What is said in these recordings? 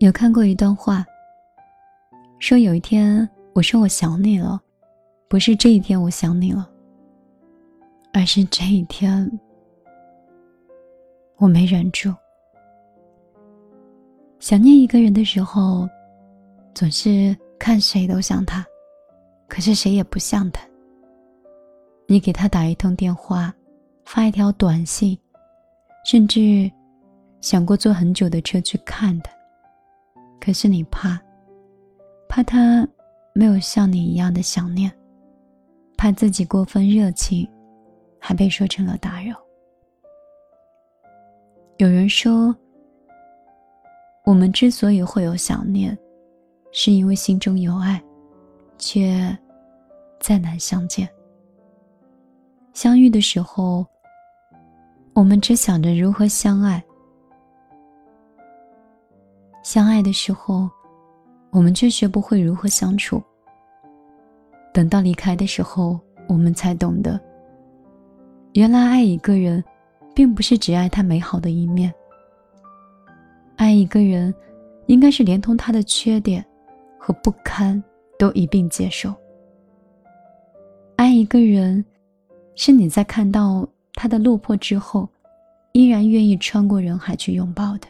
有看过一段话，说有一天我说我想你了，不是这一天我想你了，而是这一天我没忍住。想念一个人的时候，总是看谁都像他，可是谁也不像他。你给他打一通电话，发一条短信，甚至想过坐很久的车去看他。可是你怕，怕他没有像你一样的想念，怕自己过分热情，还被说成了打扰。有人说，我们之所以会有想念，是因为心中有爱，却再难相见。相遇的时候，我们只想着如何相爱。相爱的时候，我们却学不会如何相处。等到离开的时候，我们才懂得，原来爱一个人，并不是只爱他美好的一面。爱一个人，应该是连同他的缺点和不堪都一并接受。爱一个人，是你在看到他的落魄之后，依然愿意穿过人海去拥抱的。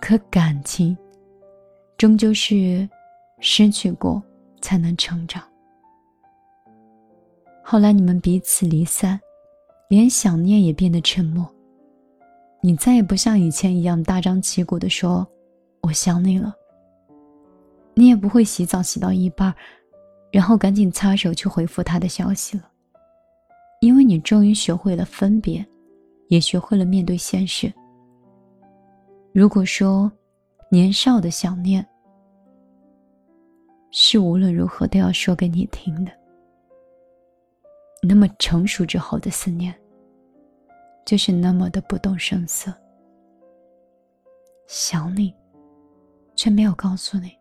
可感情，终究是失去过才能成长。后来你们彼此离散，连想念也变得沉默。你再也不像以前一样大张旗鼓的说“我想你了”，你也不会洗澡洗到一半，然后赶紧擦手去回复他的消息了，因为你终于学会了分别，也学会了面对现实。如果说，年少的想念是无论如何都要说给你听的，那么成熟之后的思念，就是那么的不动声色。想你，却没有告诉你，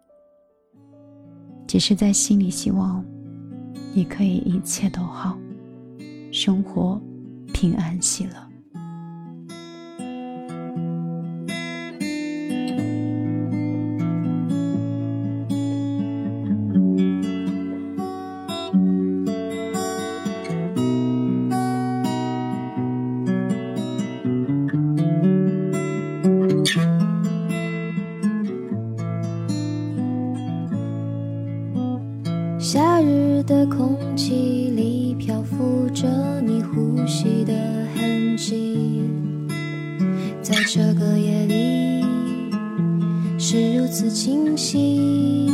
只是在心里希望你可以一切都好，生活平安喜乐。夏日的空气里漂浮着你呼吸的痕迹，在这个夜里是如此清晰。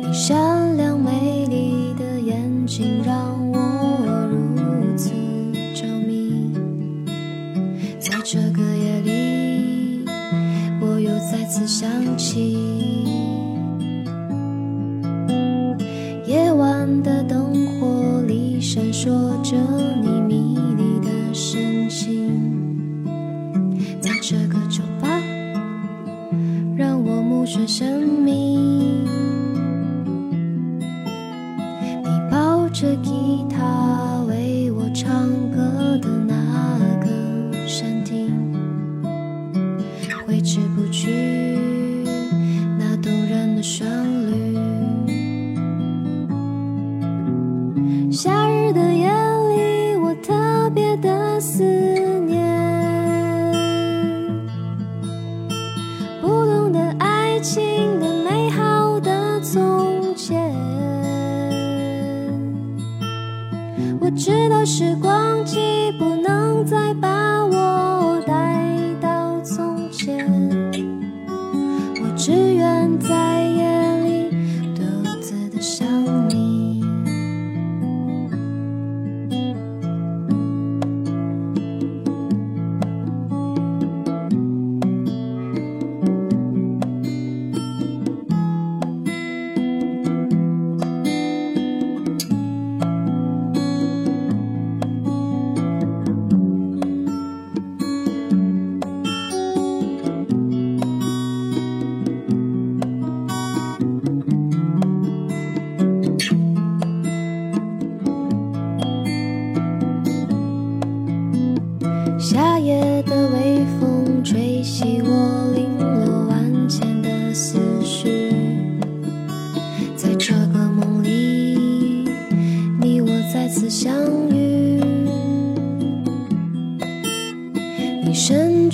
你善良美丽的眼睛让我如此着迷，在这个夜里，我又再次想起。的灯火里闪烁着你迷离的神情，在这个酒吧让我目眩神迷。你抱着思念，不懂得爱情的美好的从前。我知道时光机不能再把我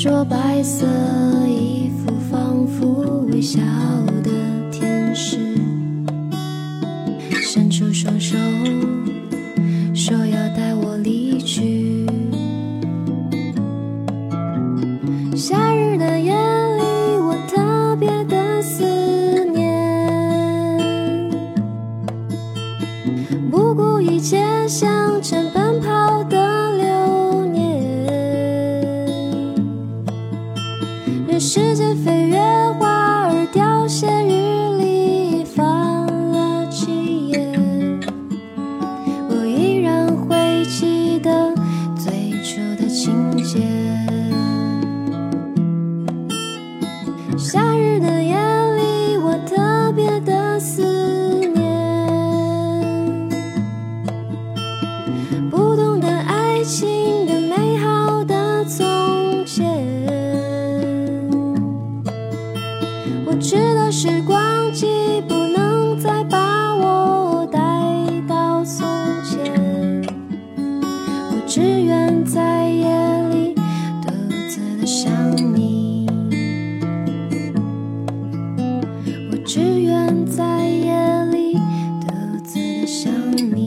着白色衣服，仿佛微笑的天使，伸出双手，说要带我离去。夏日的夜里，我特别的思念，不顾一切向时间飞越花儿凋谢，日历翻了几页，我依然会记得最初的情节。夏日的夜里，我特别的思念，不懂得爱情想你。